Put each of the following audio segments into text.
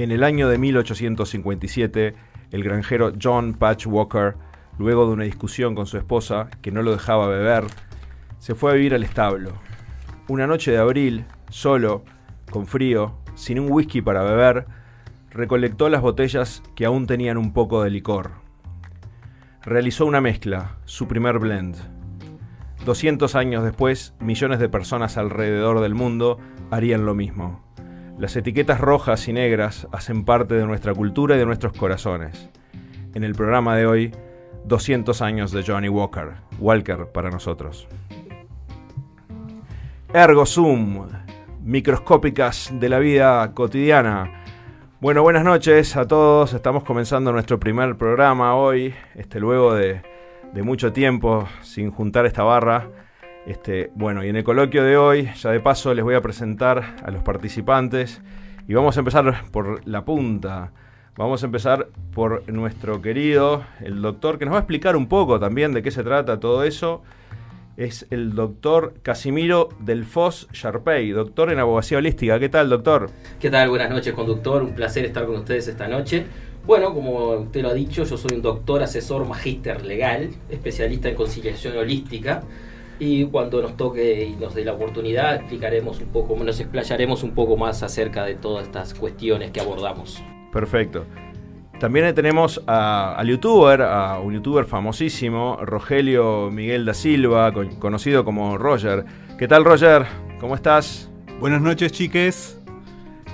En el año de 1857, el granjero John Patch Walker, luego de una discusión con su esposa que no lo dejaba beber, se fue a vivir al establo. Una noche de abril, solo, con frío, sin un whisky para beber, recolectó las botellas que aún tenían un poco de licor. Realizó una mezcla, su primer blend. 200 años después, millones de personas alrededor del mundo harían lo mismo. Las etiquetas rojas y negras hacen parte de nuestra cultura y de nuestros corazones. En el programa de hoy, 200 años de Johnny Walker, Walker para nosotros. Ergo Zoom, microscópicas de la vida cotidiana. Bueno, buenas noches a todos. Estamos comenzando nuestro primer programa hoy, este, luego de, de mucho tiempo sin juntar esta barra. Este, bueno, y en el coloquio de hoy, ya de paso, les voy a presentar a los participantes y vamos a empezar por la punta. Vamos a empezar por nuestro querido, el doctor, que nos va a explicar un poco también de qué se trata todo eso. Es el doctor Casimiro Del Fos Sharpey, doctor en abogacía holística. ¿Qué tal, doctor? ¿Qué tal? Buenas noches, conductor. Un placer estar con ustedes esta noche. Bueno, como usted lo ha dicho, yo soy un doctor, asesor, magíster legal, especialista en conciliación holística y cuando nos toque y nos dé la oportunidad explicaremos un poco, nos explayaremos un poco más acerca de todas estas cuestiones que abordamos. Perfecto. También tenemos a, al youtuber, a un youtuber famosísimo, Rogelio Miguel da Silva, conocido como Roger. ¿Qué tal Roger? ¿Cómo estás? Buenas noches chiques.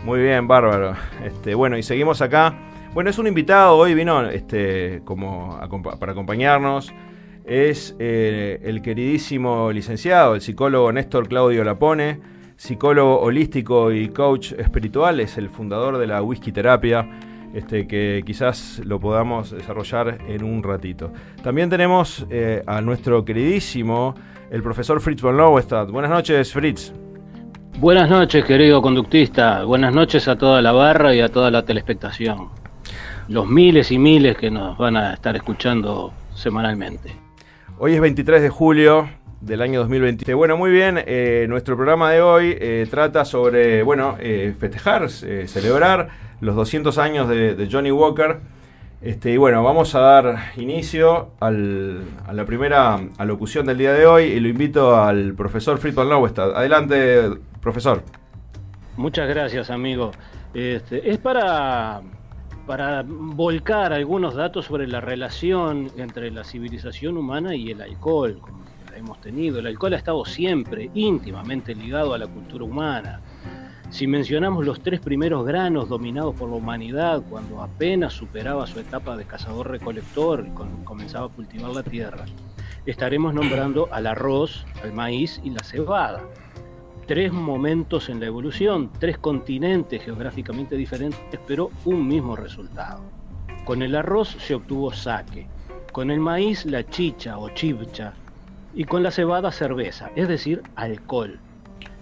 Muy bien, bárbaro. Este, bueno, y seguimos acá. Bueno, es un invitado, hoy vino este, como para acompañarnos es eh, el queridísimo licenciado, el psicólogo Néstor Claudio Lapone, psicólogo holístico y coach espiritual, es el fundador de la whisky terapia, este, que quizás lo podamos desarrollar en un ratito. También tenemos eh, a nuestro queridísimo, el profesor Fritz von Lowestad. Buenas noches, Fritz. Buenas noches, querido conductista. Buenas noches a toda la barra y a toda la telespectación. Los miles y miles que nos van a estar escuchando semanalmente. Hoy es 23 de julio del año 2020. Bueno, muy bien, eh, nuestro programa de hoy eh, trata sobre, bueno, eh, festejar, celebrar los 200 años de, Johnny Walker. Este, y bueno, vamos a dar inicio a la primera alocución del día de hoy y lo invito al profesor Fritz von Adelante, profesor. Muchas gracias, amigo. Este, es para para volcar algunos datos sobre la relación entre la civilización humana y el alcohol, como hemos tenido. El alcohol ha estado siempre íntimamente ligado a la cultura humana. Si mencionamos los tres primeros granos dominados por la humanidad cuando apenas superaba su etapa de cazador-recolector y comenzaba a cultivar la tierra, estaremos nombrando al arroz, al maíz y la cebada tres momentos en la evolución, tres continentes geográficamente diferentes, pero un mismo resultado. Con el arroz se obtuvo saque, con el maíz la chicha o chivcha y con la cebada cerveza, es decir, alcohol.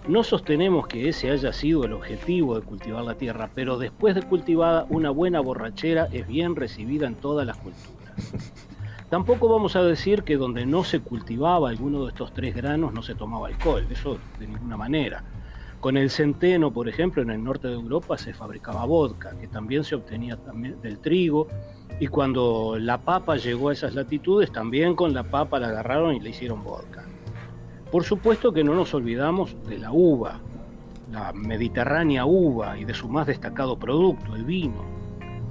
No sostenemos que ese haya sido el objetivo de cultivar la tierra, pero después de cultivada una buena borrachera es bien recibida en todas las culturas. Tampoco vamos a decir que donde no se cultivaba alguno de estos tres granos no se tomaba alcohol, eso de ninguna manera. Con el centeno, por ejemplo, en el norte de Europa se fabricaba vodka, que también se obtenía también del trigo, y cuando la papa llegó a esas latitudes, también con la papa la agarraron y le hicieron vodka. Por supuesto que no nos olvidamos de la uva, la mediterránea uva y de su más destacado producto, el vino.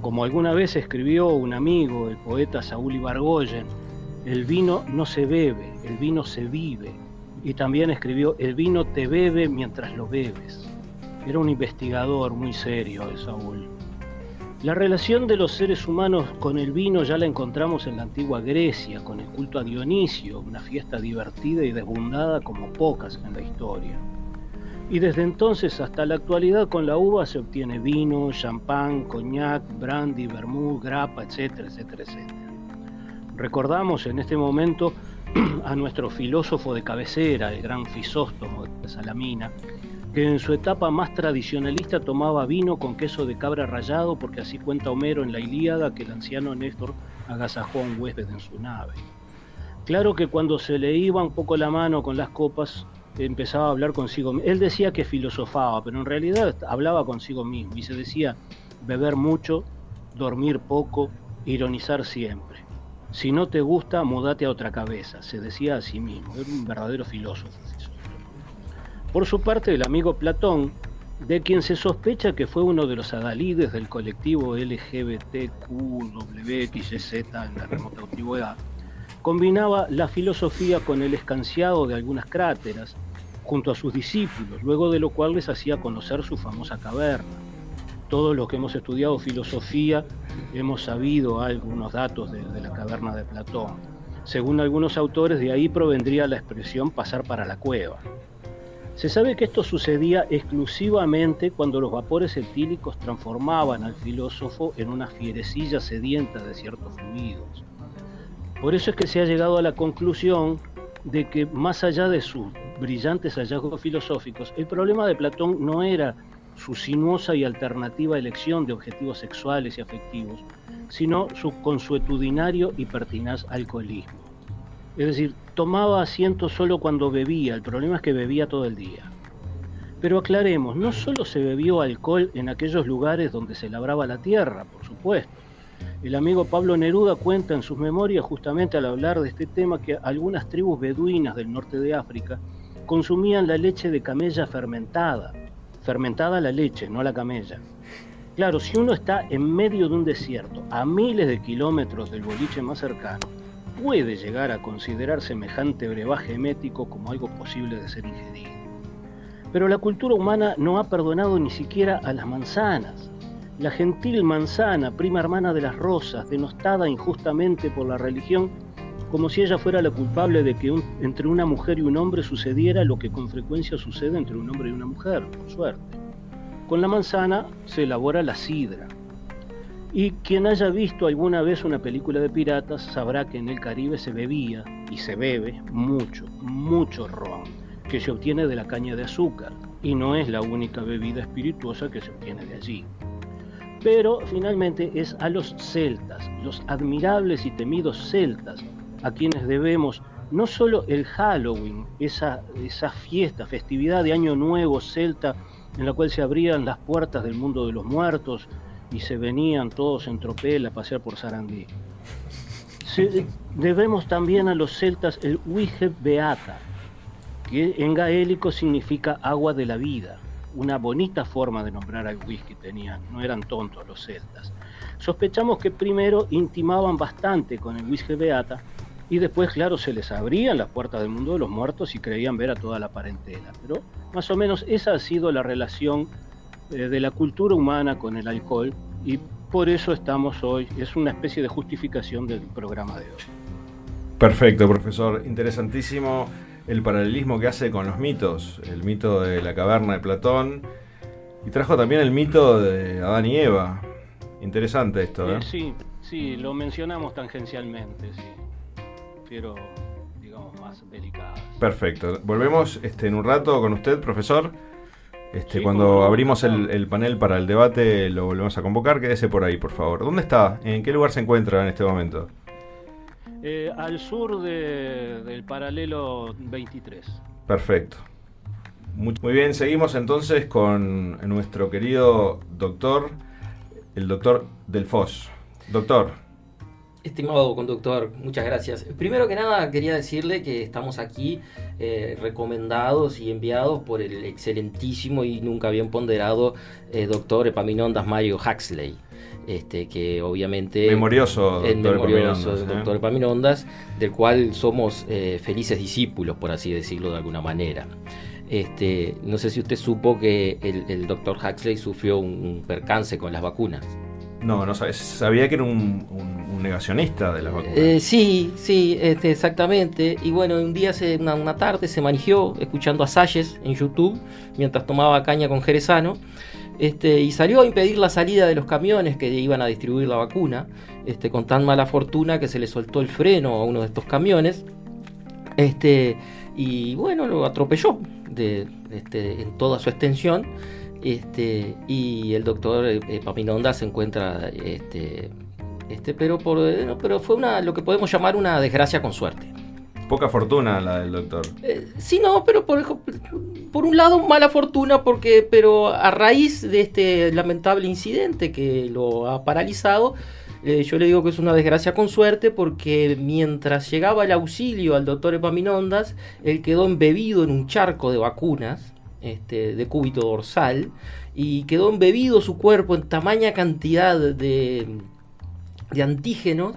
Como alguna vez escribió un amigo, el poeta Saúl Ibargoyen, el vino no se bebe, el vino se vive. Y también escribió, el vino te bebe mientras lo bebes. Era un investigador muy serio, el Saúl. La relación de los seres humanos con el vino ya la encontramos en la antigua Grecia, con el culto a Dionisio, una fiesta divertida y desbundada como pocas en la historia. Y desde entonces hasta la actualidad con la uva se obtiene vino, champán, coñac, brandy, vermouth, grapa, etcétera, etcétera, etcétera. Recordamos en este momento a nuestro filósofo de cabecera, el gran Fisóstomo de Salamina, que en su etapa más tradicionalista tomaba vino con queso de cabra rallado porque así cuenta Homero en la Ilíada que el anciano Néstor agasajó a un huésped en su nave. Claro que cuando se le iba un poco la mano con las copas, empezaba a hablar consigo. Él decía que filosofaba, pero en realidad hablaba consigo mismo y se decía, beber mucho, dormir poco, ironizar siempre. Si no te gusta, mudate a otra cabeza, se decía a sí mismo. Era un verdadero filósofo. Por su parte, el amigo Platón, de quien se sospecha que fue uno de los adalides del colectivo LGBTQWXZ en la remota antigüedad, combinaba la filosofía con el escanciado de algunas cráteras junto a sus discípulos, luego de lo cual les hacía conocer su famosa caverna. Todos los que hemos estudiado filosofía hemos sabido algunos datos de, la caverna de Platón. Según algunos autores, de ahí provendría la expresión pasar para la cueva. Se sabe que esto sucedía exclusivamente cuando los vapores etílicos transformaban al filósofo en una fierecilla sedienta de ciertos fluidos. Por eso es que se ha llegado a la conclusión de que más allá de sus brillantes hallazgos filosóficos, el problema de Platón no era su sinuosa y alternativa elección de objetivos sexuales y afectivos, sino su consuetudinario y pertinaz alcoholismo. Es decir, tomaba asiento solo cuando bebía, el problema es que bebía todo el día. Pero aclaremos, no solo se bebió alcohol en aquellos lugares donde se labraba la tierra, por supuesto. El amigo Pablo Neruda cuenta en sus memorias, justamente al hablar de este tema, que algunas tribus beduinas del norte de África consumían la leche de camella fermentada. Fermentada la leche, no la camella. Claro, si uno está en medio de un desierto, a miles de kilómetros del boliche más cercano, puede llegar a considerar semejante brebaje emético como algo posible de ser ingerido. Pero la cultura humana no ha perdonado ni siquiera a las manzanas. La gentil manzana, prima hermana de las rosas, denostada injustamente por la religión, como si ella fuera la culpable de que entre una mujer y un hombre sucediera lo que con frecuencia sucede entre un hombre y una mujer, por suerte. Con la manzana se elabora la sidra. Y quien haya visto alguna vez una película de piratas sabrá que en el Caribe se bebía y se bebe mucho, mucho ron, que se obtiene de la caña de azúcar, y no es la única bebida espirituosa que se obtiene de allí. Pero finalmente es a los celtas, los admirables y temidos celtas, a quienes debemos no solo el Halloween, esa, esa fiesta, festividad de Año Nuevo celta, en la cual se abrían las puertas del mundo de los muertos y se venían todos en tropel a pasear por Sarandí. Debemos también a los celtas el Wige Beata, que en gaélico significa agua de la vida, una bonita forma de nombrar al whisky tenían, no eran tontos los celtas. Sospechamos que primero intimaban bastante con el whisky Beata, y después, claro, se les abrían las puertas del mundo de los muertos y creían ver a toda la parentela. Pero más o menos esa ha sido la relación eh, de la cultura humana con el alcohol y por eso estamos hoy, es una especie de justificación del programa de hoy. Perfecto, profesor. Interesantísimo el paralelismo que hace con los mitos, el mito de la caverna de Platón y trajo también el mito de Adán y Eva. Interesante esto, ¿eh? Sí, sí, lo mencionamos tangencialmente, sí pero digamos más delicadas. Perfecto. Volvemos este, en un rato con usted, profesor. Este, cuando abrimos el, el, panel para el debate lo volvemos a convocar. Quédese por ahí, por favor. ¿Dónde está? ¿En qué lugar se encuentra en este momento? Eh, al sur de, del paralelo 23. Perfecto. Muy, muy, bien, seguimos entonces con nuestro querido doctor, el doctor Delfos. Doctor. Estimado conductor, muchas gracias. Primero que nada quería decirle que estamos aquí eh, recomendados y enviados por el excelentísimo y nunca bien ponderado eh, doctor Epaminondas Mario Huxley. Este, que obviamente memorioso el memorioso Epaminondas, doctor ¿eh? Epaminondas, del cual somos eh, felices discípulos, por así decirlo de alguna manera. Este, no sé si usted supo que el, el doctor Huxley sufrió un, un percance con las vacunas. No, no sabía, sabía que era un, un, un, negacionista de las vacunas. Eh, sí, sí, este, exactamente. Y bueno, un día, se, una, tarde, se manejó escuchando a Salles en YouTube mientras tomaba caña con Jerezano. Este, y salió a impedir la salida de los camiones que iban a distribuir la vacuna, este, con tan mala fortuna que se le soltó el freno a uno de estos camiones. Este, y bueno, lo atropelló de, este, en toda su extensión este, y el doctor Epaminondas se encuentra, este, este, pero, por, no, pero fue una, lo que podemos llamar una desgracia con suerte. Poca fortuna la del doctor. Eh, sí, no, pero por, por un lado, mala fortuna, porque, pero a raíz de este lamentable incidente que lo ha paralizado, eh, yo le digo que es una desgracia con suerte porque mientras llegaba el auxilio al doctor Epaminondas, él quedó embebido en un charco de vacunas este, de cúbito dorsal y quedó embebido su cuerpo en tamaña cantidad de, de antígenos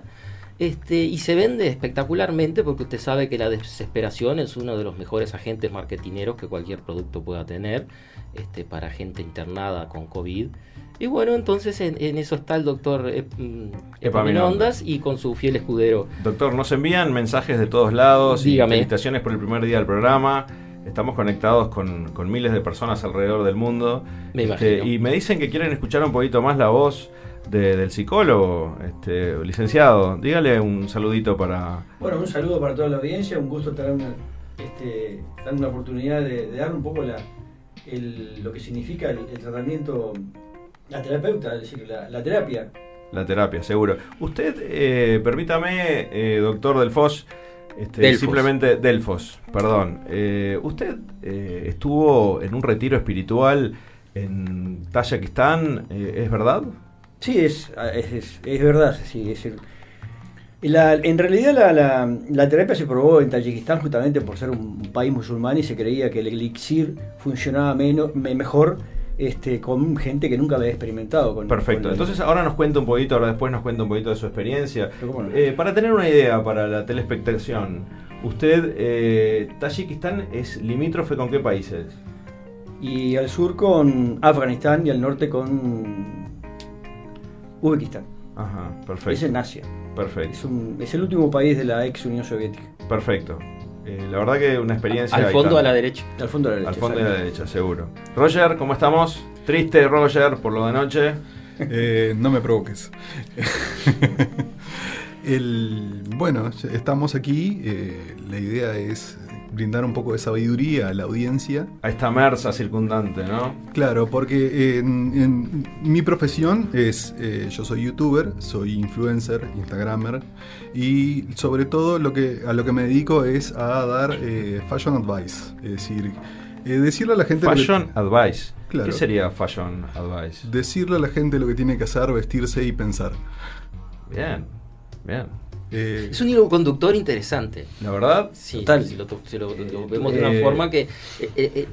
este, y se vende espectacularmente porque usted sabe que la desesperación es uno de los mejores agentes marketineros que cualquier producto pueda tener este, para gente internada con COVID. Y bueno, entonces en, eso está el doctor Epaminondas y con su fiel escudero. Doctor, nos envían mensajes de todos lados Dígame. y felicitaciones por el primer día del programa. Estamos conectados con, con miles de personas alrededor del mundo. Me Este, imagino. y me dicen que quieren escuchar un poquito más la voz de- del psicólogo, este, licenciado. Dígale un saludito para... Bueno, un saludo para toda la audiencia, un gusto tener una, este, dar una oportunidad de, de dar un poco la, el- lo que significa el, el tratamiento, la terapeuta, es decir, la, la terapia. La terapia, seguro. Usted, eh, permítame, eh, doctor Delfos, este, Delfos. simplemente Delfos, perdón. Eh, usted eh, estuvo en un retiro espiritual en Tayikistán, eh, ¿es verdad? Sí, es, es, es- es verdad, sí, es decir, la- en realidad la, la- la terapia se probó en Tayikistán justamente por ser un país musulmán y se creía que el elixir funcionaba menos, me- mejor este, con gente que nunca había experimentado. Con, Perfecto. con el- Entonces ahora nos cuenta un poquito, ahora después nos cuenta un poquito de su experiencia. No. Eh, para tener una idea para la telespectación, usted, eh, Tayikistán es limítrofe con qué países? y al sur con Afganistán y al norte con Uzbekistán. Ajá, perfecto. Es en Asia. Perfecto. Es, un- es el último país de la ex Unión Soviética. Perfecto. Eh, la verdad que una experiencia... Al fondo está. a la derecha. Al fondo de la derecha. Al fondo de la derecha, seguro. Roger, ¿cómo estamos? Triste, Roger, por lo de anoche. Eh, no me provoques. El, bueno, estamos aquí. eh, la idea es brindar un poco de sabiduría a la audiencia. A esta mersa circundante, ¿no? Claro, porque en, en mi profesión es, eh, yo soy youtuber, soy influencer, instagramer y sobre todo lo que, a lo que me dedico es a dar eh, fashion advice, es decir, eh, decirle a la gente... que- Fashion Advice. Claro. ¿Qué sería Fashion Advice? decirle a la gente lo que tiene que hacer, vestirse y pensar. Bien, bien. Eh, Es un hilo conductor interesante. La verdad, Sí, Total. si lo, si lo- lo vemos de una Eh, forma que eh, eh, eh,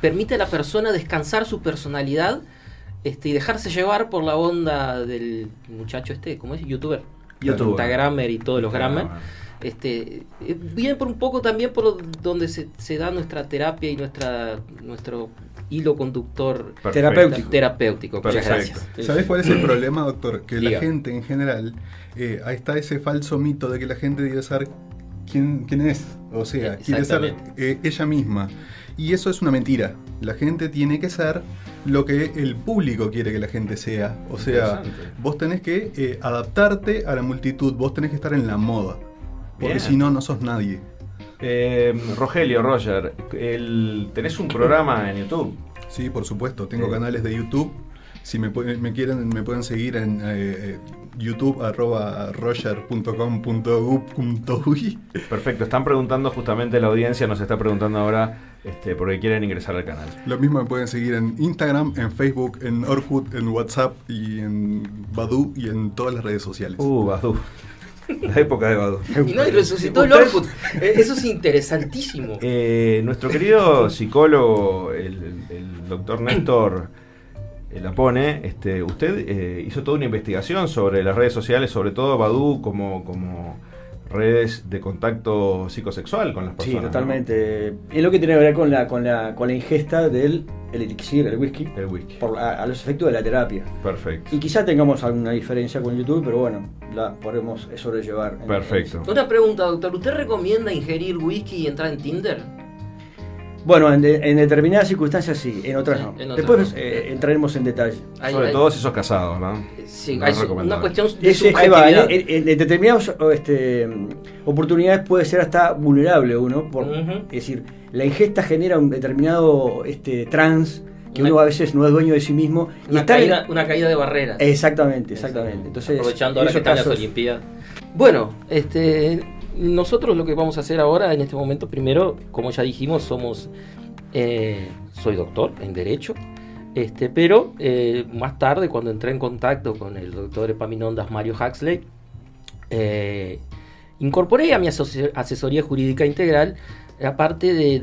permite a la persona descansar su personalidad este, y dejarse llevar por la onda del muchacho este, ¿cómo es? Youtuber. Youtuber. Instagramer y todos los grammar. Este, eh, viene por un poco también por donde se, se da nuestra terapia y nuestra nuestro hilo conductor perfecto. Terapéutico. terapéutico. Muchas Perfecto. gracias. ¿Sabes cuál es el problema, doctor? Que Diga. la gente en general, eh, ahí está ese falso mito de que la gente debe ser quién, quién es. O sea, quiere ser eh, ella misma. Y eso es una mentira. La gente tiene que ser lo que el público quiere que la gente sea. O sea, vos tenés que eh, adaptarte a la multitud, vos tenés que estar en la moda. Porque si no, no sos nadie. Eh, Rogelio, Roger, el- tenés un programa en YouTube. Sí, por supuesto. Tengo canales de YouTube. Si me, quieren, me pueden seguir en eh, eh, YouTube arroba roger.com.gu.uy. Perfecto, están preguntando justamente la audiencia, nos está preguntando ahora este, porque quieren ingresar al canal. Lo mismo me pueden seguir en Instagram, en Facebook, en Orkut, en WhatsApp y en Badu y en todas las redes sociales. Uh, Badu. La época de Badu. Y no, y resucitó el Orkut. Eh, Eso es interesantísimo. Eh, nuestro querido psicólogo, el, el doctor Néstor eh, Lapone, este, usted eh, hizo toda una investigación sobre las redes sociales, sobre todo Badu como, como redes de contacto psicosexual con las Sí, personas. ¿no? totalmente. Es lo que tiene que ver con la, con la, con la ingesta del el elixir, el whisky, El whisky. por, a, a los efectos de la terapia. Perfecto. Y quizá tengamos alguna diferencia con YouTube, pero bueno, la podemos sobrellevar. en- Perfecto. Una pregunta, doctor. ¿Usted recomienda ingerir whisky y entrar en Tinder? Bueno, en, de- en determinadas circunstancias sí, en otras Sí, no. en otras Después no. eh, entraremos en detalle. Hay- Sobre hay- todo si sos casado, ¿no? Sí, No hay es una cuestión de ahí va, en, en- en determinadas este, oportunidades puede ser hasta vulnerable uno, por, es decir, la ingesta genera un determinado este, trans que Una- uno a veces no es dueño de sí mismo y Una caída, una caída de barreras. Exactamente, exactamente. Entonces, Aprovechando ahora que están las Olimpiadas. Bueno, este, nosotros lo que vamos a hacer ahora, en este momento, primero, como ya dijimos, somos eh, soy doctor en Derecho, este, pero eh, más tarde, cuando entré en contacto con el doctor Epaminondas Mario Huxley, eh, incorporé a mi asesoría jurídica integral aparte de,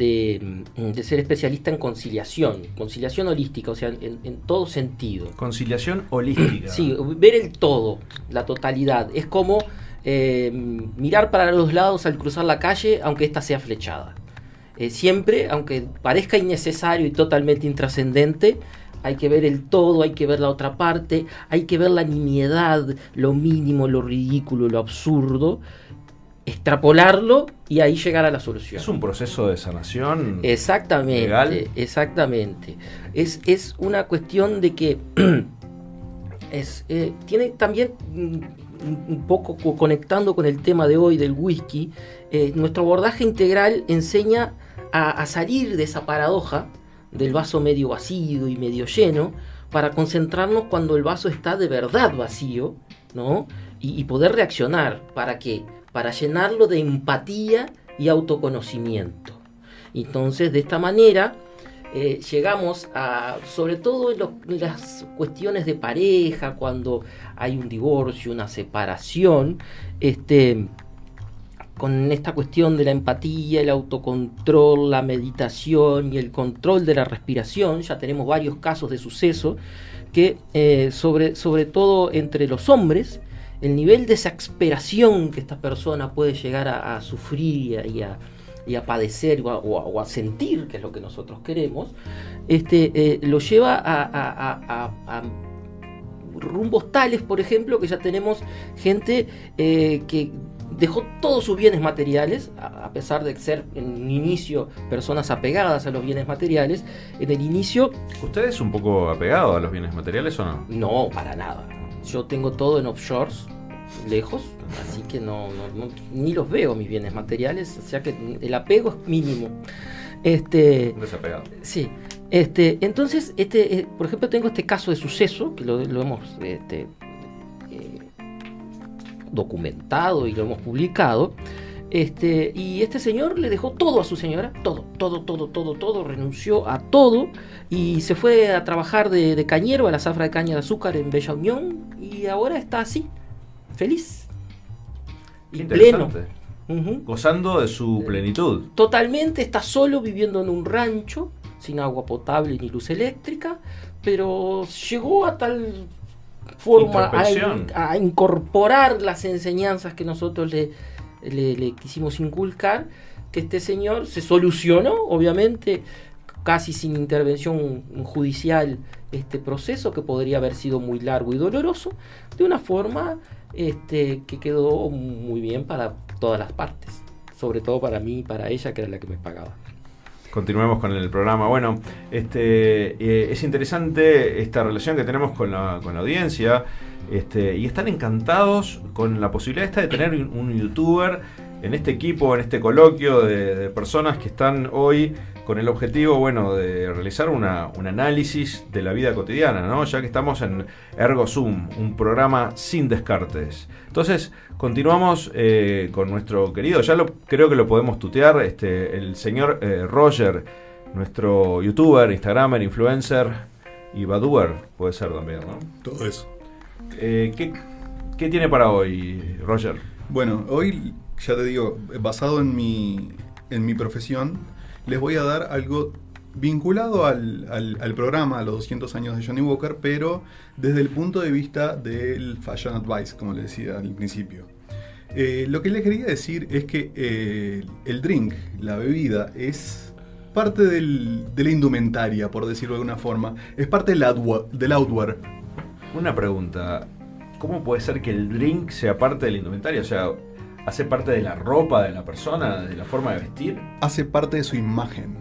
de, ser especialista en conciliación, conciliación holística, o sea, en, todo sentido. Conciliación holística. Sí, ver el todo, la totalidad. Es como eh, mirar para los lados al cruzar la calle, aunque ésta sea flechada. Eh, siempre, aunque parezca innecesario y totalmente intrascendente, hay que ver el todo, hay que ver la otra parte, hay que ver la nimiedad, lo mínimo, lo ridículo, lo absurdo, extrapolarlo y ahí llegar a la solución. Es un proceso de sanación. Exactamente, exactamente. Es, es una cuestión de que es, eh, tiene también mm, un poco conectando con el tema de hoy del whisky, eh, nuestro abordaje integral enseña a, salir de esa paradoja del vaso medio vacío y medio lleno para concentrarnos cuando el vaso está de verdad vacío, ¿no? Y, y poder reaccionar para que para llenarlo de empatía y autoconocimiento. Entonces, de esta manera, eh, llegamos a, sobre todo en, las cuestiones de pareja, cuando hay un divorcio, una separación, este, con esta cuestión de la empatía, el autocontrol, la meditación y el control de la respiración, ya tenemos varios casos de suceso que eh, sobre, sobre todo entre los hombres, el nivel de exasperación que esta persona puede llegar a, sufrir y a, y a padecer o a, sentir, que es lo que nosotros queremos, este, eh, lo lleva a, rumbos tales, por ejemplo, que ya tenemos gente eh, que dejó todos sus bienes materiales, a pesar de ser en un inicio personas apegadas a los bienes materiales, en el inicio... ¿Usted es un poco apegado a los bienes materiales o no? No, para nada. Yo tengo todo en offshores, lejos, así que no, ni los veo mis bienes materiales, o sea que el apego es mínimo. Este, Desapegado. Sí. Este, entonces, este, eh, por ejemplo, tengo este caso de suceso que lo, hemos este, eh, documentado y lo hemos publicado. Este, y este señor le dejó todo a su señora, todo, todo, todo, todo, todo, renunció a todo y se fue a trabajar de, de cañero a la zafra de caña de azúcar en Bella Unión y ahora está así, feliz y pleno. Gozando de su plenitud. Totalmente, está solo viviendo en un rancho, sin agua potable ni luz eléctrica, pero llegó a tal forma a, incorporar las enseñanzas que nosotros le, le, quisimos inculcar, que este señor se solucionó, obviamente, casi sin intervención judicial, este proceso que podría haber sido muy largo y doloroso, de una forma este, que quedó muy bien para todas las partes, sobre todo para mí y para ella, que era la que me pagaba. Continuemos con el programa. Bueno, este, eh, es interesante esta relación que tenemos con la, con la audiencia este, y están encantados con la posibilidad esta de tener un, youtuber en este equipo, en este coloquio de personas que están hoy con el objetivo, bueno, de realizar una, un análisis de la vida cotidiana, ¿no? Ya que estamos en Ergo Zoom, un programa sin descartes. Entonces, continuamos eh, con nuestro querido, ya lo creo que lo podemos tutear, este, el señor eh, Roger, nuestro youtuber, instagramer, influencer y baduer, puede ser también, ¿no? Todo eso. Eh, ¿qué, ¿Qué tiene para hoy, Roger? Bueno, hoy, ya te digo, basado en mi, en mi profesión, les voy a dar algo vinculado al, programa, a los 200 años de Johnny Walker, pero desde el punto de vista del fashion advice, como les decía al principio. Eh, lo que les quería decir es que eh, el drink, la bebida, es parte del, de la indumentaria, por decirlo de alguna forma. Es parte del, del outwear. Una pregunta. ¿Cómo puede ser que el drink sea parte de la indumentaria? O sea, ¿Hace parte de la ropa de la persona, de la forma de vestir? Hace parte de su imagen.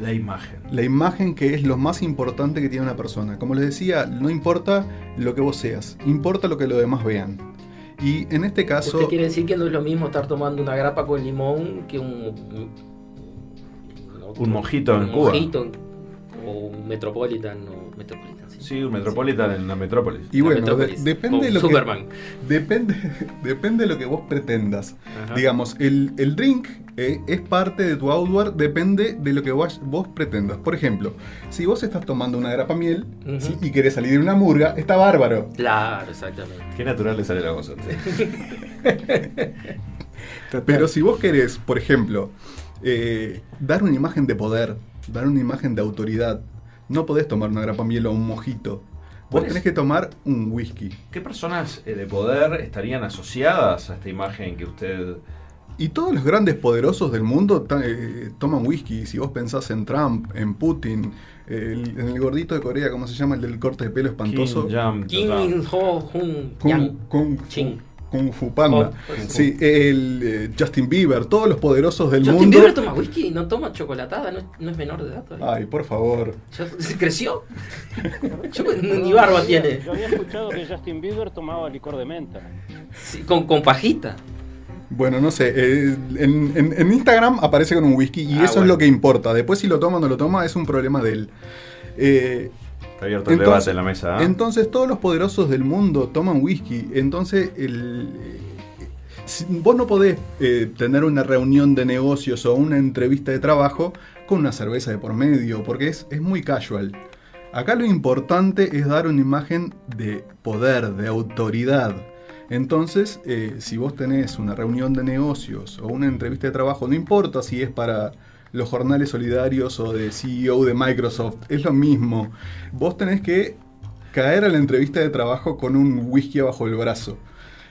La imagen. La imagen que es lo más importante que tiene una persona. Como les decía, no importa lo que vos seas, importa lo que los demás vean. Y en este caso... ¿Usted quiere decir que no es lo mismo estar tomando una grapa con limón que un... Un mojito en Cuba. Mojito o un Metropolitan o Metropolitan. Sí, Sí, un Metropolitan en la Metrópolis. Y La bueno, de- depende de lo que Superman. depende, depende de lo que vos pretendas. Ajá. Digamos, el, el drink eh, es parte de tu outdoor, depende de lo que vos, vos pretendas. Por ejemplo, si vos estás tomando una grapa miel y querés salir de una murga, está bárbaro. Claro, exactamente. Qué natural le sale la voz. Pero si vos querés, por ejemplo, eh, dar una imagen de poder, dar una imagen de autoridad, no podés tomar una grapa miel o un mojito. Vos tenés que tomar un whisky. ¿Qué personas eh, de poder estarían asociadas a esta imagen que usted... Y todos los grandes poderosos del mundo eh, toman whisky. Si vos pensás en Trump, en Putin, el- en el gordito de Corea, ¿cómo se llama? El del corte de pelo espantoso. Kim Jong- Kung, Yang. Kung, Chin. Kung Fu Panda. Oh, pues, Sí, el eh, Justin Bieber, todos los poderosos del Justin mundo. Bieber toma whisky, no toma chocolatada, no, es- no es menor de edad todavía. Ay, por favor. Se creció. Yo- ni barba tiene. Yo había escuchado que Justin Bieber tomaba licor de menta. Sí, con, con pajita. Bueno, no sé. eh, en, en- en Instagram aparece con un whisky y Ah, eso es lo que importa. Después, si lo toma o no lo toma, es un problema de él. Eh, Abierto el debate en la mesa. ¿ah? Entonces todos los poderosos del mundo toman whisky. Entonces el, vos no podés eh, tener una reunión de negocios o una entrevista de trabajo con una cerveza de por medio, porque es, es muy casual. Acá lo importante es dar una imagen de poder, de autoridad. Entonces, eh, si vos tenés una reunión de negocios o una entrevista de trabajo, no importa si es para los jornales solidarios o de CEO de Microsoft, es lo mismo. Vos tenés que caer a la entrevista de trabajo con un whisky bajo el brazo.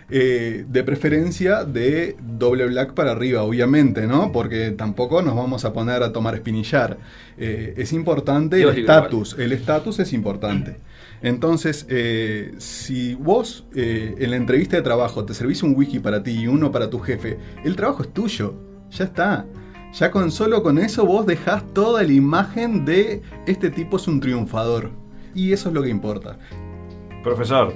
Eh, de preferencia de doble black para arriba, obviamente, ¿no? Porque tampoco nos vamos a poner a tomar espinillar. Eh, es importante Dios el estatus. El estatus es importante. Entonces, eh, si vos en la entrevista de trabajo te servís un whisky para ti y uno para tu jefe, el trabajo es tuyo. Ya está. Ya con solo con eso vos dejás toda la imagen de este tipo es un triunfador. Y eso es lo que importa. Profesor,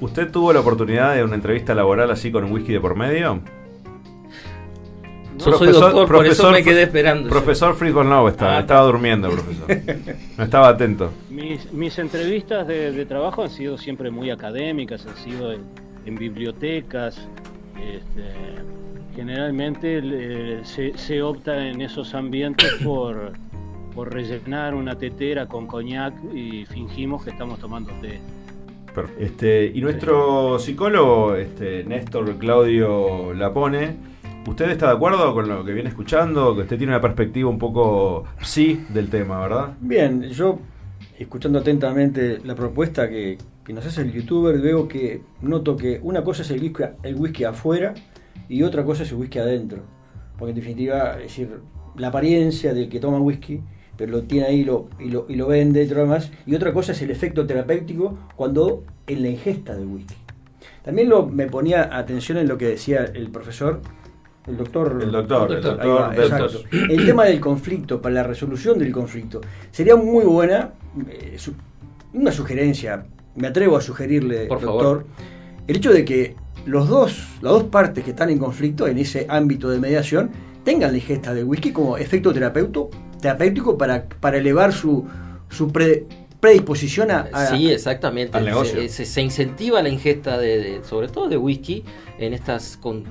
¿usted tuvo la oportunidad de una entrevista laboral así con un whisky de por medio? Soy Profesor- doctor, por eso profesor- me quedé esperando. Profesor Fritz Lau está, Ah, estaba durmiendo, profesor. No estaba atento. Mis, mis entrevistas de, de trabajo han sido siempre muy académicas, han sido en, en bibliotecas. este, generalmente eh, se, se opta en esos ambientes por, por rellenar una tetera con coñac y fingimos que estamos tomando té. Este, y nuestro psicólogo, este, Néstor Claudio Lapone, ¿usted está de acuerdo con lo que viene escuchando? Que usted tiene una perspectiva un poco sí del tema, ¿verdad? Bien, yo escuchando atentamente la propuesta que, que nos hace el youtuber, veo que noto que una cosa es el whisky, el whisky afuera y otra cosa es el whisky adentro. Porque en definitiva, es decir, la apariencia del que toma whisky, pero lo tiene ahí y lo, y lo, y lo vende y todo lo demás. Y otra cosa es el efecto terapéutico cuando en la ingesta del whisky. También lo, me ponía atención en lo que decía el profesor, el doctor. El doctor, el Doctor. Ahí va, doctor. exacto. El tema del conflicto, para la resolución del conflicto, sería muy buena, eh, su- una sugerencia, me atrevo a sugerirle, Por doctor, favor. El hecho de que los dos, las dos partes que están en conflicto en ese ámbito de mediación tengan la ingesta de whisky como efecto terapeuto, terapéutico para, para elevar su, su pre- predisposición a, a- Sí, exactamente. al negocio. Se, se- se incentiva la ingesta de, de- sobre todo de whisky, en estas con-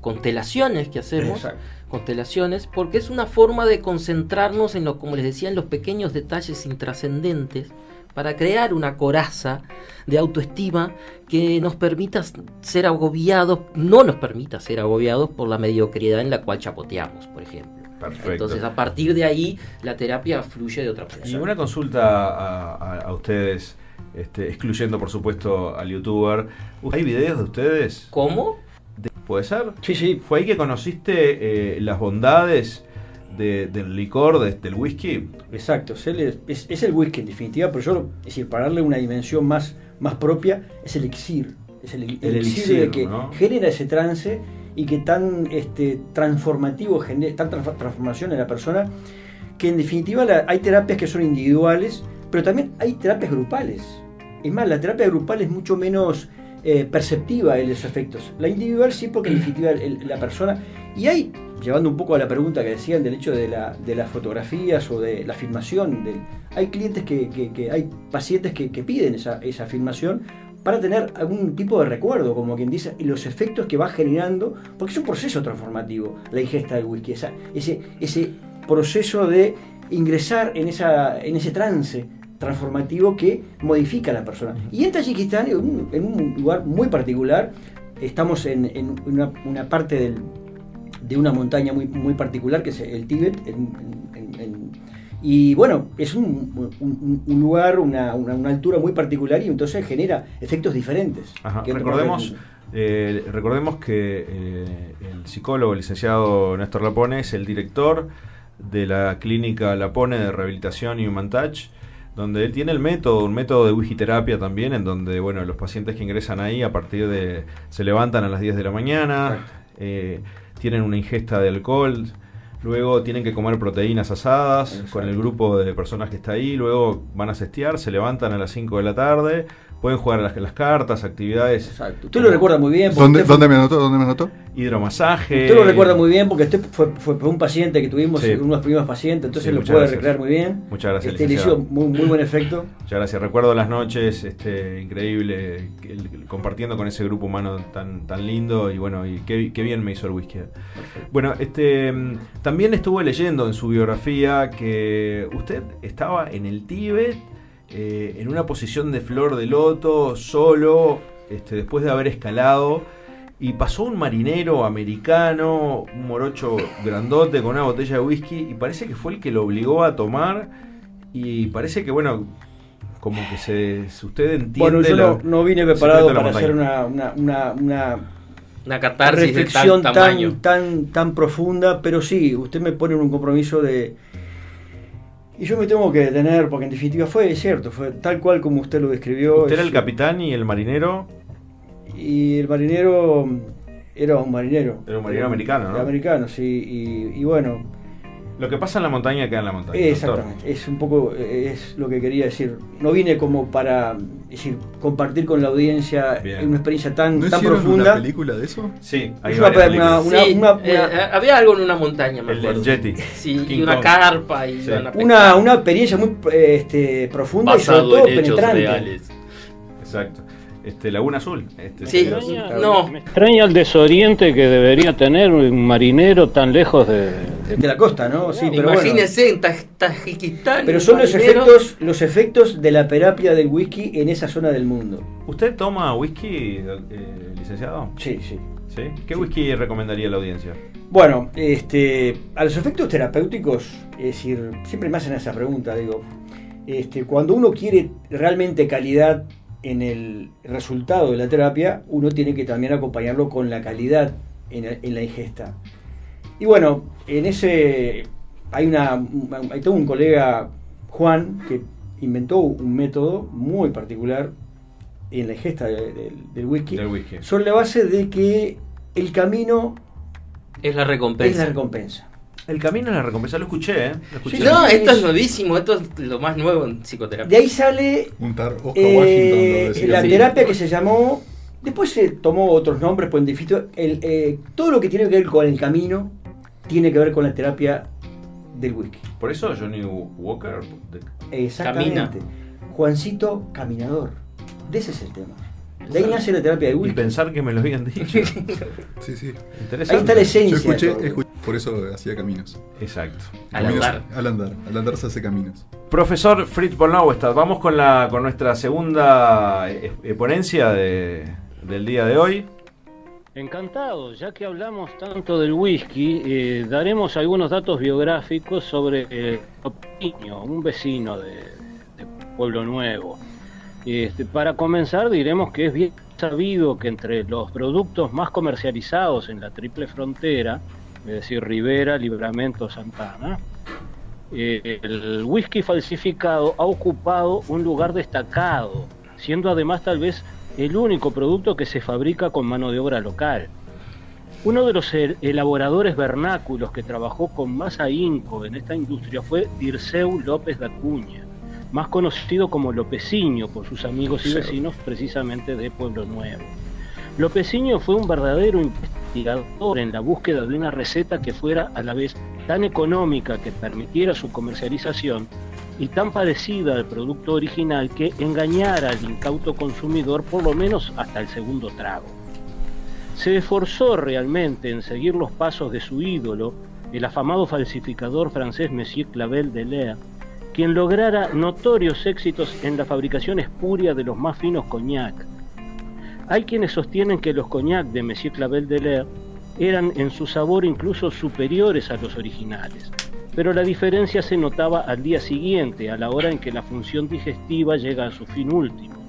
constelaciones que hacemos. Exacto. Constelaciones, porque es una forma de concentrarnos en lo, como les decía, en los pequeños detalles intrascendentes para crear una coraza de autoestima que nos permita ser agobiados, no nos permita ser agobiados por la mediocridad en la cual chapoteamos, por ejemplo. Perfecto. Entonces, a partir de ahí, la terapia fluye de otra manera. Y una consulta a, a- a ustedes, este, excluyendo por supuesto al youtuber. ¿Hay videos de ustedes? ¿Cómo? De- ¿Puede ser? Sí, sí, ¿Fue ahí que conociste eh, las bondades de- del licor, de- del whisky? Exacto, es el, es, es el whisky en definitiva, pero yo, es decir, para darle una dimensión más, más propia, es el elixir. Es el, el El elixir, que ¿no? genera ese trance y que tan este, transformativo, genera tan transformación en la persona, que en definitiva la- hay terapias que son individuales, pero también hay terapias grupales. Es más, la terapia grupal es mucho menos eh, perceptiva de los efectos. La individual sí, porque en definitiva la persona Y hay, llevando un poco a la pregunta que decían del hecho de, la, de las fotografías o de la filmación, del, hay clientes que, que- que- hay pacientes que, que piden esa, esa filmación para tener algún tipo de recuerdo, como quien dice, y los efectos que va generando, porque es un proceso transformativo la ingesta del whisky, esa- ese, ese proceso de ingresar en, esa, en ese trance transformativo que modifica a la persona. Y en Tayikistán, en un, en un lugar muy particular, estamos en, en una, una parte del- de una montaña muy, muy particular, que es el Tíbet, en- y bueno, es un, un- un lugar, una, una- una altura muy particular y entonces genera efectos diferentes. Ajá. Recordemos, eh, recordemos que eh, el psicólogo, el licenciado Néstor Lapone, es el director de la clínica Lapone de Rehabilitación y Human Touch, donde él tiene el método, un método de wikiterapia también, en donde bueno, los pacientes que ingresan ahí a partir de. se levantan a las 10 de la mañana, eh, tienen una ingesta de alcohol. Luego tienen que comer proteínas asadas Exacto. con el grupo de personas que está ahí. Luego van a cestear, se levantan a las 5 de la tarde. Pueden jugar las, las cartas, actividades. Exacto. Usted lo recuerda muy bien. ¿Dónde, usted fue- ¿Dónde me anotó? ¿Dónde me anotó? Hidromasaje. Usted lo recuerda muy bien porque usted fue, fue- un paciente que tuvimos, Sí. unos primeros pacientes, entonces Sí, lo puede gracias. recrear muy bien. Muchas gracias, Este, le hizo muy, muy buen efecto. Muchas gracias. Recuerdo las noches, este, increíble, el- el- compartiendo con ese grupo humano tan, tan lindo y bueno, y qué, qué bien me hizo el whisky. Bueno, este, mm, también estuve leyendo en su biografía que usted estaba en el Tíbet, eh, en una posición de flor de loto, solo, este, después de haber escalado. Y pasó un marinero americano, un morocho grandote con una botella de whisky, y parece que fue el que lo obligó a tomar. Y parece que, bueno, como que se, si usted entiende. Bueno, yo la- no, no vine preparado de para hacer una, una, una, una Una catarsis de reflexión tal tan, tamaño. tan, tan profunda, pero sí, usted me pone en un compromiso de... Y yo me tengo que detener, porque en definitiva fue cierto, fue tal cual como usted lo describió. Usted era el capitán y el marinero. Y el marinero era un marinero. Era un marinero americano, ¿no? Americano, sí. Y, y bueno, Lo que pasa en la montaña queda en la montaña. doctor. exactamente. Es un poco, eh, es lo que quería decir. No vine como para es decir, compartir con la audiencia Bien. una experiencia tan, ¿No tan profunda. una película de eso? Sí, hay una, una-. Sí, una- una- eh, una- había algo en una montaña, me El- el acuerdo. Yeti. Sí, King y una Kong. carpa y Sí. una, una experiencia muy eh, este, profunda y sobre basado todo en hechos penetrante. reales. Exacto. Este, Laguna Azul. Este, Sí, sería- extraña, no. Me extraña el desoriente que debería tener un marinero tan lejos de, de- De la costa, ¿no? Sí, pero bueno. Imagínense en Taj- Tajikistán. Pero son los efectos, los efectos de la terapia del whisky en esa zona del mundo. ¿Usted toma whisky, eh, licenciado? Sí, sí. ¿Sí? ¿Qué whisky recomendaría a la audiencia? Bueno, este, a los efectos terapéuticos, es decir, siempre me hacen esa pregunta, digo, este, cuando uno quiere realmente calidad en el resultado de la terapia, uno tiene que también acompañarlo con la calidad en, en la ingesta. Y bueno, en ese hay una hay todo un colega Juan que inventó un método muy particular en la ingesta de- de- del whisky Del whisky. sobre la base de que el camino Es la es recompensa. la recompensa. El camino es la recompensa, lo escuché, ¿eh? Lo escuché. Sí, No, esto es- nuevísimo, esto es lo más nuevo en De psicoterapia. ahí sale Oscar eh, Washington. lo la Sí. terapia que se llamó, después se tomó otros nombres, pues en definitiva, el, eh, todo lo que tiene que ver con el camino tiene que ver con la terapia del whisky. Por eso Johnny Walker. de- Exactamente. Juancito Caminador. De ese es el tema. De ahí nace la terapia del Y whisky. pensar que me lo habían dicho. Sí, sí. Interesante. Ahí está la esencia. Yo escuché, de escuché- por eso hacía caminos. Exacto. Al Caminos- andar. Al andar. Al andar se hace caminos. Profesor Fritz von Lauestad, vamos con, la, con nuestra segunda eh, eh, ponencia de- del día de hoy. Encantado, ya que hablamos tanto del whisky, eh, daremos algunos datos biográficos sobre eh, Opiño, un vecino de, de Pueblo Nuevo. Este, para comenzar, diremos que es bien sabido que entre los productos más comercializados en la triple frontera, es decir, Rivera, Libramento, Santana, eh, el whisky falsificado ha ocupado un lugar destacado, siendo además tal vez el único producto que se fabrica con mano de obra local. Uno de los el- elaboradores vernáculos que trabajó con más ahínco en esta industria fue Dirceu López de Acuña, más conocido como Lopeciño por sus amigos y vecinos precisamente de Pueblo Nuevo. Lopeciño fue un verdadero investigador en la búsqueda de una receta que fuera a la vez tan económica que permitiera su comercialización y tan parecida al producto original que engañara al incauto consumidor por lo menos hasta el segundo trago. Se esforzó realmente en seguir los pasos de su ídolo, el afamado falsificador francés Monsieur Clavel de Lea, quien lograra notorios éxitos en la fabricación espuria de los más finos coñac. Hay quienes sostienen que los coñac de Monsieur Clavel de Lea eran en su sabor incluso superiores a los originales, pero la diferencia se notaba al día siguiente, a la hora en que la función digestiva llega a su fin último.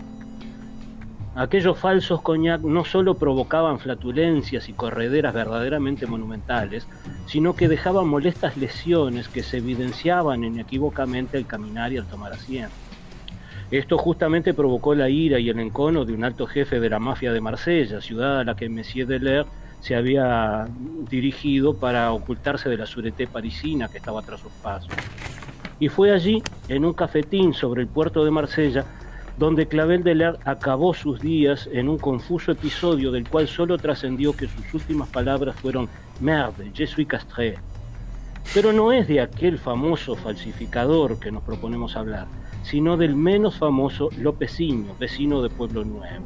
Aquellos falsos coñac no solo provocaban flatulencias y correderas verdaderamente monumentales, sino que dejaban molestas lesiones que se evidenciaban inequívocamente al caminar y al tomar asiento. Esto justamente provocó la ira y el encono de un alto jefe de la mafia de Marsella, ciudad a la que Monsieur Deler se había dirigido para ocultarse de la sureté parisina que estaba tras sus pasos. Y fue allí, en un cafetín sobre el puerto de Marsella, donde Clavel Deler acabó sus días en un confuso episodio del cual solo trascendió que sus últimas palabras fueron Merde, je suis castré. Pero no es de aquel famoso falsificador que nos proponemos hablar, sino del menos famoso Lópeziño, vecino de Pueblo Nuevo.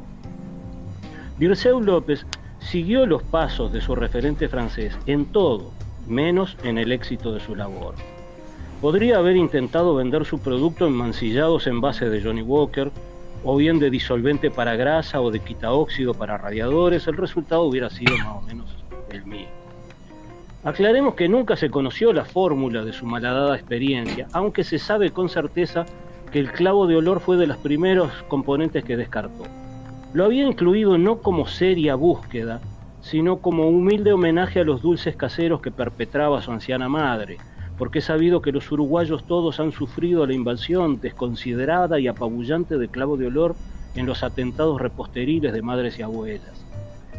Dirceu López siguió los pasos de su referente francés en todo, menos en el éxito de su labor. Podría haber intentado vender su producto en mancillados envases de Johnny Walker, o bien de disolvente para grasa o de quitaóxido para radiadores, el resultado hubiera sido más o menos el mismo. Aclaremos que nunca se conoció la fórmula de su malhadada experiencia, aunque se sabe con certeza que el clavo de olor fue de los primeros componentes que descartó. Lo había incluido no como seria búsqueda, sino como humilde homenaje a los dulces caseros que perpetraba su anciana madre, porque he sabido que los uruguayos todos han sufrido la invasión desconsiderada y apabullante de clavo de olor en los atentados reposteriles de madres y abuelas.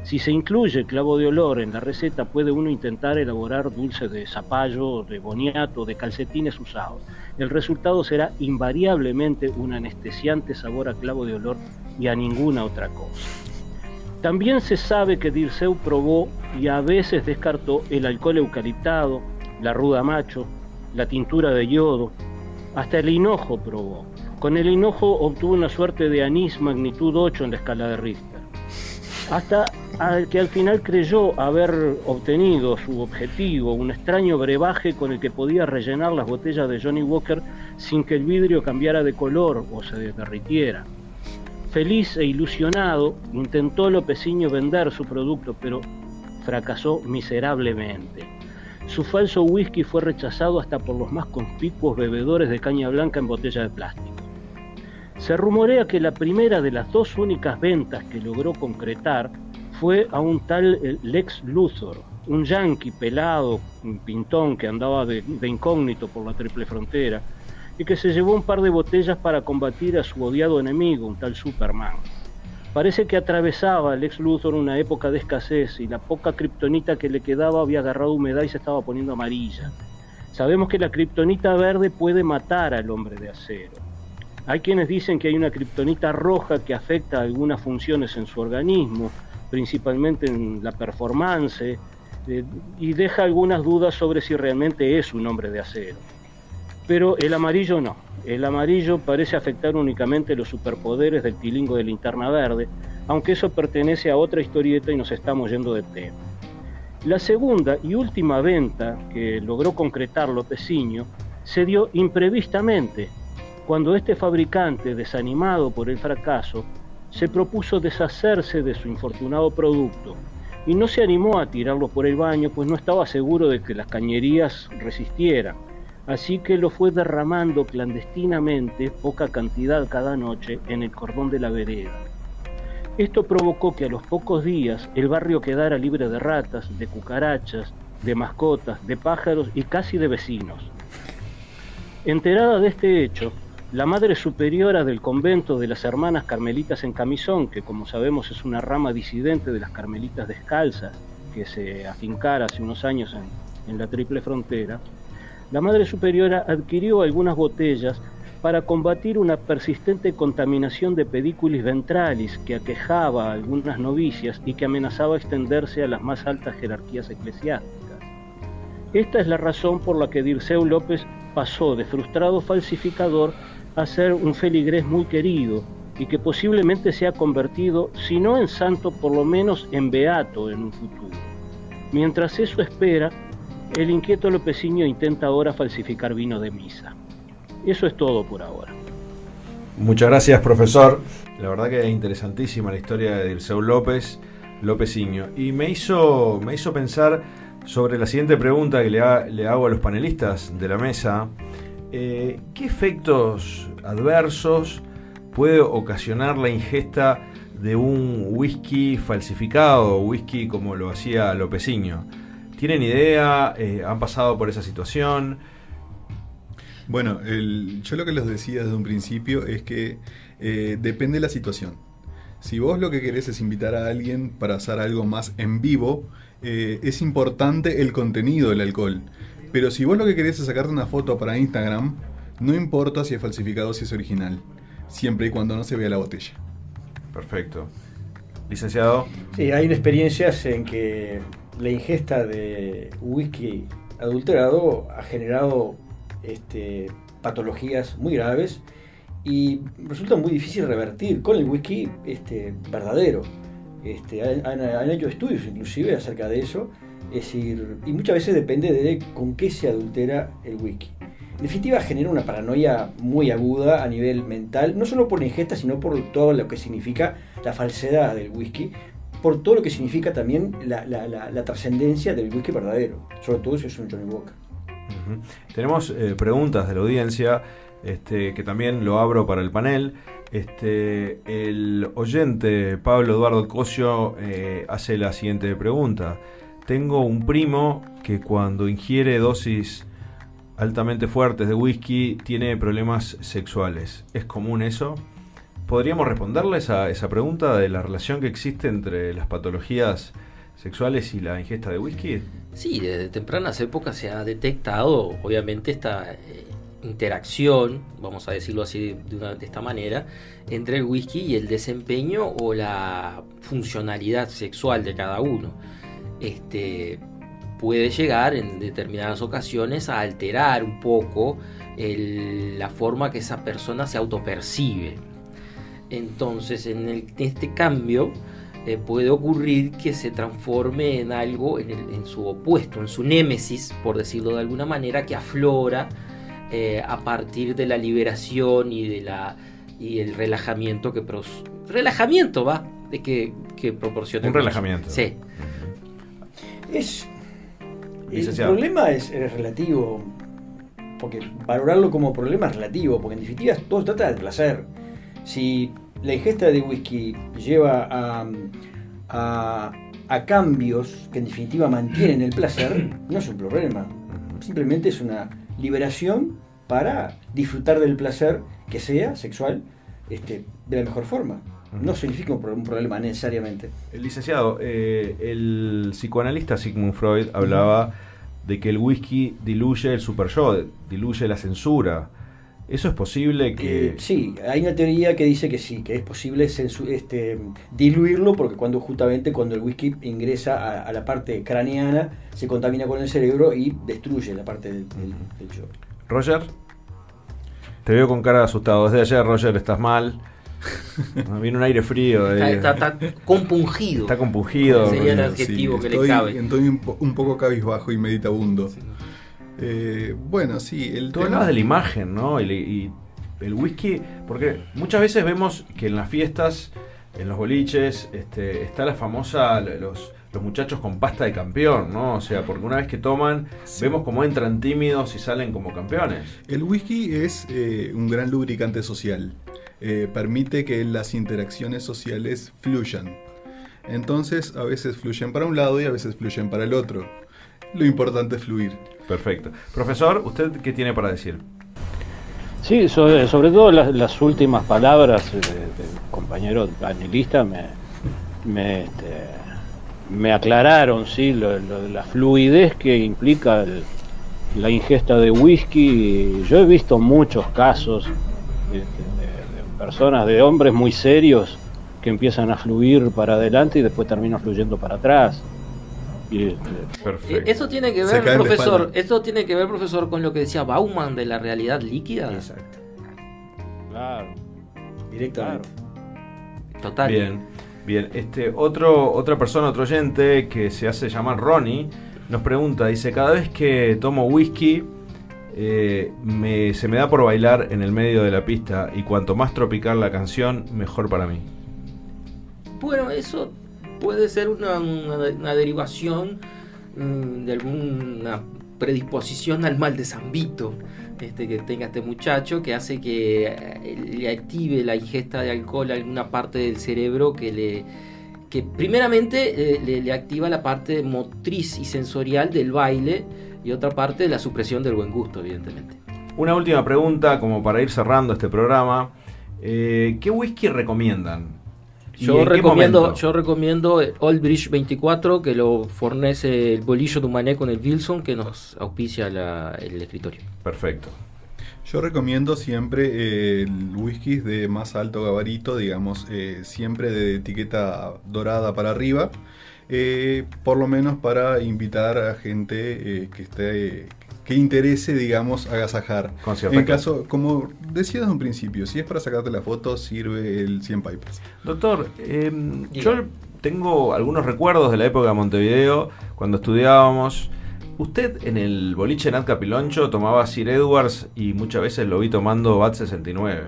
Si se incluye clavo de olor en la receta, puede uno intentar elaborar dulces de zapallo, de boniato, de calcetines usados. El resultado será invariablemente un anestesiante sabor a clavo de olor y a ninguna otra cosa. También se sabe que Dirceu probó y a veces descartó el alcohol eucaliptado, la ruda macho, la tintura de yodo, hasta el hinojo probó. Con el hinojo obtuvo una suerte de anís magnitud 8 en la escala de Richter. Hasta que al final creyó haber obtenido su objetivo, un extraño brebaje con el que podía rellenar las botellas de Johnny Walker sin que el vidrio cambiara de color o se derritiera. Feliz e ilusionado, intentó Lopeciño vender su producto, pero fracasó miserablemente. Su falso whisky fue rechazado hasta por los más conspicuos bebedores de caña blanca en botella de plástico. Se rumorea que la primera de las dos únicas ventas que logró concretar fue a un tal eh, Lex Luthor, un yankee pelado, un pintón que andaba de, incógnito por la triple frontera y que se llevó un par de botellas para combatir a su odiado enemigo, un tal Superman. Parece que atravesaba el ex Luthor una época de escasez y la poca kriptonita que le quedaba había agarrado humedad y se estaba poniendo amarilla. Sabemos que la kriptonita verde puede matar al hombre de acero. Hay quienes dicen que hay una kriptonita roja que afecta algunas funciones en su organismo, principalmente en la performance, eh, y deja algunas dudas sobre si realmente es un hombre de acero. Pero el amarillo no. El amarillo parece afectar únicamente los superpoderes del tilingo de linterna verde, aunque eso pertenece a otra historieta y nos estamos yendo de tema. La segunda y última venta que logró concretar Lopeciño se dio imprevistamente, cuando este fabricante, desanimado por el fracaso, se propuso deshacerse de su infortunado producto y no se animó a tirarlo por el baño, pues no estaba seguro de que las cañerías resistieran así que lo fue derramando clandestinamente poca cantidad cada noche en el cordón de la vereda. Esto provocó que a los pocos días el barrio quedara libre de ratas, de cucarachas, de mascotas, de pájaros y casi de vecinos. Enterada de este hecho, la madre superiora del convento de las hermanas carmelitas en camisón, que como sabemos es una rama disidente de las carmelitas descalzas, que se afincara hace unos años en, la triple frontera, la Madre Superiora adquirió algunas botellas para combatir una persistente contaminación de pediculis ventralis que aquejaba a algunas novicias y que amenazaba extenderse a las más altas jerarquías eclesiásticas. Esta es la razón por la que Dirceu López pasó de frustrado falsificador a ser un feligrés muy querido y que posiblemente se ha convertido, si no en santo, por lo menos en beato en un futuro. Mientras eso espera, el inquieto Lopeciño intenta ahora falsificar vino de misa. Eso es todo por ahora. Muchas gracias, profesor. La verdad que es interesantísima la historia de Dirceu López, Lópeziño. Y me hizo, me hizo pensar sobre la siguiente pregunta que le, hago a los panelistas de la mesa. Eh, ¿Qué efectos adversos puede ocasionar la ingesta de un whisky falsificado, whisky como lo hacía Lopeciño? ¿Tienen idea? Eh, ¿Han pasado por esa situación? Bueno, yo lo que les decía desde un principio es que eh, depende de la situación. Si vos lo que querés es invitar a alguien para hacer algo más en vivo, eh, es importante el contenido del alcohol. Pero si vos lo que querés es sacarte una foto para Instagram, no importa si es falsificado o si es original, siempre y cuando no se vea la botella. Perfecto. Licenciado. Sí, hay experiencias en que la ingesta de whisky adulterado ha generado este, patologías muy graves y resulta muy difícil revertir con el whisky este, verdadero. Este, han, hecho estudios inclusive acerca de eso, es decir, y muchas veces depende de con qué se adultera el whisky. En definitiva, genera una paranoia muy aguda a nivel mental, no solo por la ingesta, sino por todo lo que significa la falsedad del whisky, por todo lo que significa también la, trascendencia del whisky verdadero, sobre todo si es un Johnny Walker. Tenemos eh, preguntas de la audiencia, este, que también lo abro para el panel. Este, el oyente Pablo Eduardo Cosio eh, hace la siguiente pregunta. Tengo un primo que cuando ingiere dosis altamente fuertes de whisky tiene problemas sexuales. ¿Es común eso? ¿Podríamos responderles a esa pregunta de la relación que existe entre las patologías sexuales y la ingesta de whisky? Sí, desde tempranas épocas se ha detectado, obviamente, esta eh, interacción, vamos a decirlo así de, esta manera, entre el whisky y el desempeño o la funcionalidad sexual de cada uno. Este, puede llegar en determinadas ocasiones a alterar un poco la forma que esa persona se autopercibe. Entonces, en este cambio, eh, puede ocurrir que se transforme en algo, en, su opuesto, en su némesis, por decirlo de alguna manera, que aflora eh, a partir de la liberación y de la y el relajamiento que relajamiento va de que, que proporciona un relajamiento. Sí. Es el problema es, es, relativo porque valorarlo como problema es relativo porque en definitiva todo trata de placer si la ingesta de whisky lleva a, a, cambios que en definitiva mantienen el placer, no es un problema. Simplemente es una liberación para disfrutar del placer que sea sexual este, de la mejor forma. No significa un problema necesariamente. El licenciado, eh, el psicoanalista Sigmund Freud hablaba de que el whisky diluye el super yo, diluye la censura. ¿Eso es posible que...? Eh, sí, hay una teoría que dice que sí, que es posible este, diluirlo porque cuando justamente cuando el whisky ingresa a, la parte craneana se contamina con el cerebro y destruye la parte del, yo. Roger, te veo con cara asustado. Desde ayer, Roger, estás mal. Viene un aire frío. Está, compungido. Está compungido. Sería el adjetivo que le cabe. Estoy un, un, poco cabizbajo y meditabundo. Eh, bueno, sí. El Tú hablabas de la imagen, ¿no? Y, el whisky, porque muchas veces vemos que en las fiestas, en los boliches, este, está la famosa, los, los muchachos con pasta de campeón, ¿no? O sea, porque una vez que toman, vemos cómo entran tímidos y salen como campeones. El whisky es eh, un gran lubricante social. Eh, permite que las interacciones sociales fluyan. Entonces, a veces fluyen para un lado y a veces fluyen para el otro. Lo importante es fluir. Perfecto. Profesor, ¿usted qué tiene para decir? Sí, sobre, todo las, últimas palabras del compañero panelista me, me, este, me aclararon ¿sí? la fluidez que implica la ingesta de whisky. Yo he visto muchos casos este, de, personas, de hombres muy serios que empiezan a fluir para adelante y después terminan fluyendo para atrás. Este, Perfecto. Eso tiene que ver, profesor, esto tiene que ver, profesor, con lo que decía Bauman de la realidad líquida. Exacto. Claro. Directamente. Total. Bien. Bien, este otro otra persona, otro oyente que se hace llamar Ronnie nos pregunta, dice, cada vez que tomo whisky eh, se me da por bailar en el medio de la pista y cuanto más tropical la canción, mejor para mí. Bueno, eso puede ser una, derivación mm, de alguna predisposición al mal de Zambito este, que tenga este muchacho que hace que eh, le active la ingesta de alcohol a alguna parte del cerebro que le que primeramente eh, le, activa la parte motriz y sensorial del baile y otra parte de la supresión del buen gusto, evidentemente. Una última pregunta, como para ir cerrando este programa. Eh, ¿Qué whisky recomiendan? Yo recomiendo, yo recomiendo Old Bridge 24, que lo fornece el bolillo de Mané con el Wilson, que nos auspicia el escritorio. Perfecto. Yo recomiendo siempre el whisky de más alto gabarito, digamos, eh, siempre de etiqueta dorada para arriba, eh, por lo menos para invitar a gente eh, que esté que interese, digamos, agasajar. en caso, como decía desde un principio, si es para sacarte la foto, sirve el 100 Pipers. Doctor, em, yo tengo algunos recuerdos de la época de Montevideo, cuando estudiábamos. Usted en el boliche Nat Capiloncho tomaba Sir Edwards y muchas veces lo vi tomando Bat 69.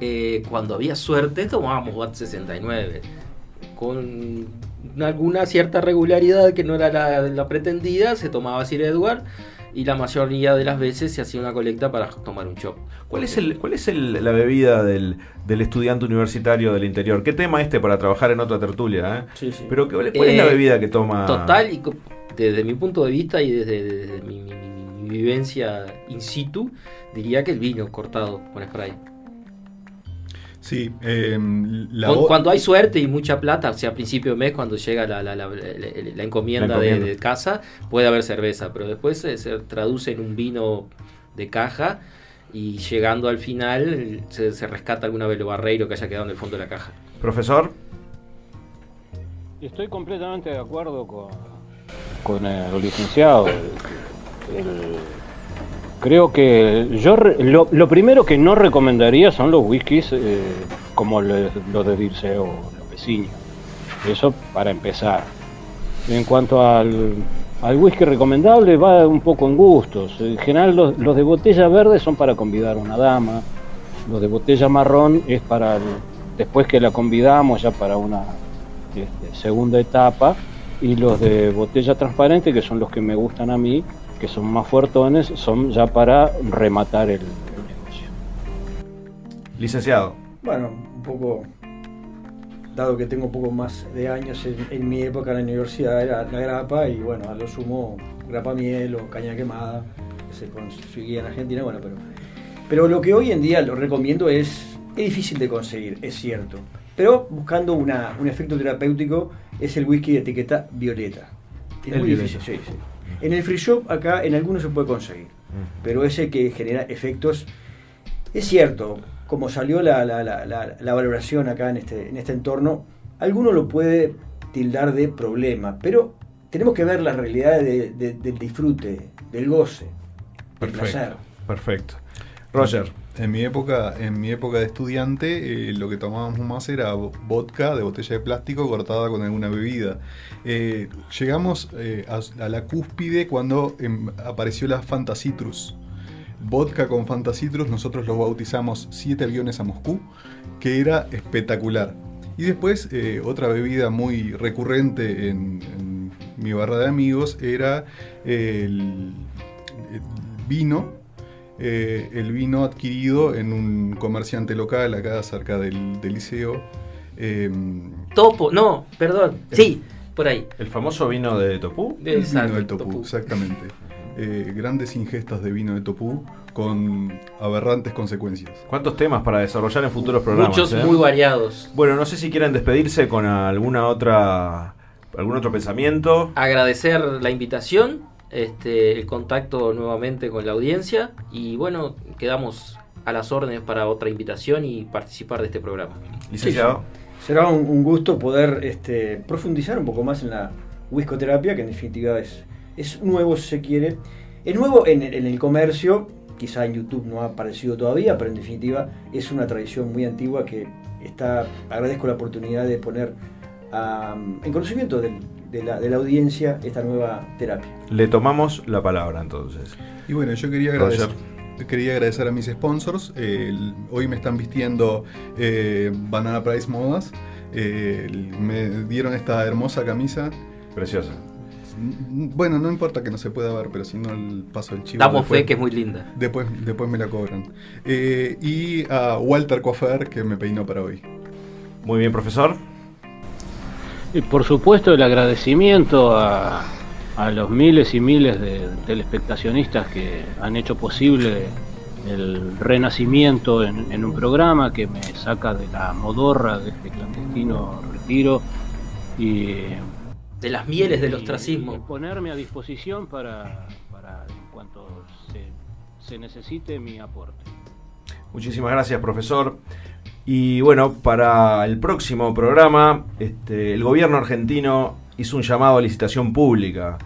Eh, cuando había suerte tomábamos Bat 69. Con alguna cierta regularidad que no era la, pretendida, se tomaba Sir Edward y la mayoría de las veces se hacía una colecta para tomar un chop. ¿Cuál es, el, cuál es la bebida del, estudiante universitario del interior? ¿Qué tema este para trabajar en otra tertulia? Eh? Sí, sí. Pero ¿cuál es la eh, bebida que toma? Total y desde mi punto de vista y desde, mi, vivencia in situ, diría que el vino cortado con spray. Sí, em, cuando hay suerte y mucha plata, o sea, a principio de mes, cuando llega la, encomienda, De, casa, puede haber cerveza, pero después se, traduce en un vino de caja y llegando al final se, rescata alguna velo barreiro que haya quedado en el fondo de la caja. Profesor. Estoy completamente de acuerdo con, con el licenciado. Creo que yo lo, primero que no recomendaría son los whiskies eh, como los de Dirce o los. Eso para empezar. En cuanto al, al whisky recomendable va un poco en gustos. En general los, los, de botella verde son para convidar a una dama. Los de botella marrón es para después que la convidamos ya para una este, segunda etapa y los de botella transparente, que son los que me gustan a mí, que son más fuertones, son ya para rematar el, negocio. Licenciado. Bueno, un poco, dado que tengo un poco más de años, en, mi época en la universidad era la grapa y bueno, a lo sumo grapa miel o caña quemada, que se conseguía en Argentina, bueno, pero, pero lo que hoy en día lo recomiendo es, es difícil de conseguir, es cierto, pero buscando una, un efecto terapéutico es el whisky de etiqueta violeta. Es muy difícil, sí, sí. En el free shop acá en algunos se puede conseguir, pero ese que genera efectos, es cierto, como salió la, la, la, valoración acá en este, en este entorno, alguno lo puede tildar de problema, pero tenemos que ver la realidad del disfrute, del goce, del placer. Perfecto. Roger. En mi época, en mi época de estudiante, eh, lo que tomábamos más era vodka de botella de plástico cortada con alguna bebida. Eh, llegamos eh, a, la cúspide cuando em, apareció la Fanta Citrus. Vodka con Fanta Citrus, nosotros lo bautizamos Siete aviones a Moscú, que era espectacular. Y después, otra bebida muy recurrente en, en, mi barra de amigos era el vino eh, el vino adquirido en un comerciante local acá cerca del, liceo. Em, Topo, no, perdón, sí, por ahí. ¿El famoso vino de Topú? El vino del Topú, exactamente. Eh, grandes ingestas de vino de Topú con aberrantes consecuencias. ¿Cuántos temas para desarrollar en futuros programas? Muchos eh? muy variados. Bueno, no sé si quieren despedirse con alguna otra algún otro pensamiento. Agradecer la invitación este, el contacto nuevamente con la audiencia y bueno, quedamos a las órdenes para otra invitación y participar de este programa. Licenciado. Será un, un gusto poder este, profundizar un poco más en la whiskoterapia, que en definitiva es, es nuevo si se quiere. Es nuevo en, en el comercio, quizá en YouTube no ha aparecido todavía, pero en definitiva es una tradición muy antigua que está, agradezco la oportunidad de poner um, en conocimiento del, de, la, de la audiencia esta nueva terapia. Le tomamos la palabra entonces. Y bueno, yo quería agradecer, quería agradecer a mis sponsors. Eh, el- hoy me están vistiendo eh, Banana Price Modas. Eh, me dieron esta hermosa camisa. Preciosa. Bueno, no importa que no se pueda ver, pero si no el paso el chivo. Damos después- fe que es muy linda. Después, después me la cobran. Eh, y a Walter Coafer que me peinó para hoy. Muy bien, profesor. Y por supuesto el agradecimiento a, a los miles y miles de telespectacionistas que han hecho posible el renacimiento en, en un programa que me saca de la modorra de este clandestino retiro y, De las mieles del y- ostracismo. y ponerme a disposición para, para en cuanto se, se necesite mi aporte. Muchísimas gracias, profesor. Y bueno, para el próximo programa, este, el gobierno argentino hizo un llamado a licitación pública.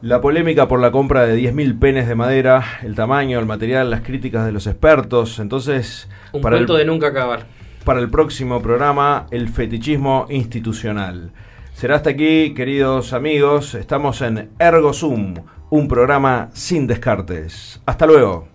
La polémica por la compra de 10.000 penes de madera, el tamaño, el material, las críticas de los expertos. Entonces, Un para el, de nunca acabar. para el próximo programa, el fetichismo institucional. Será hasta aquí, queridos amigos. Estamos en Ergo Zoom, un programa sin descartes. Hasta luego.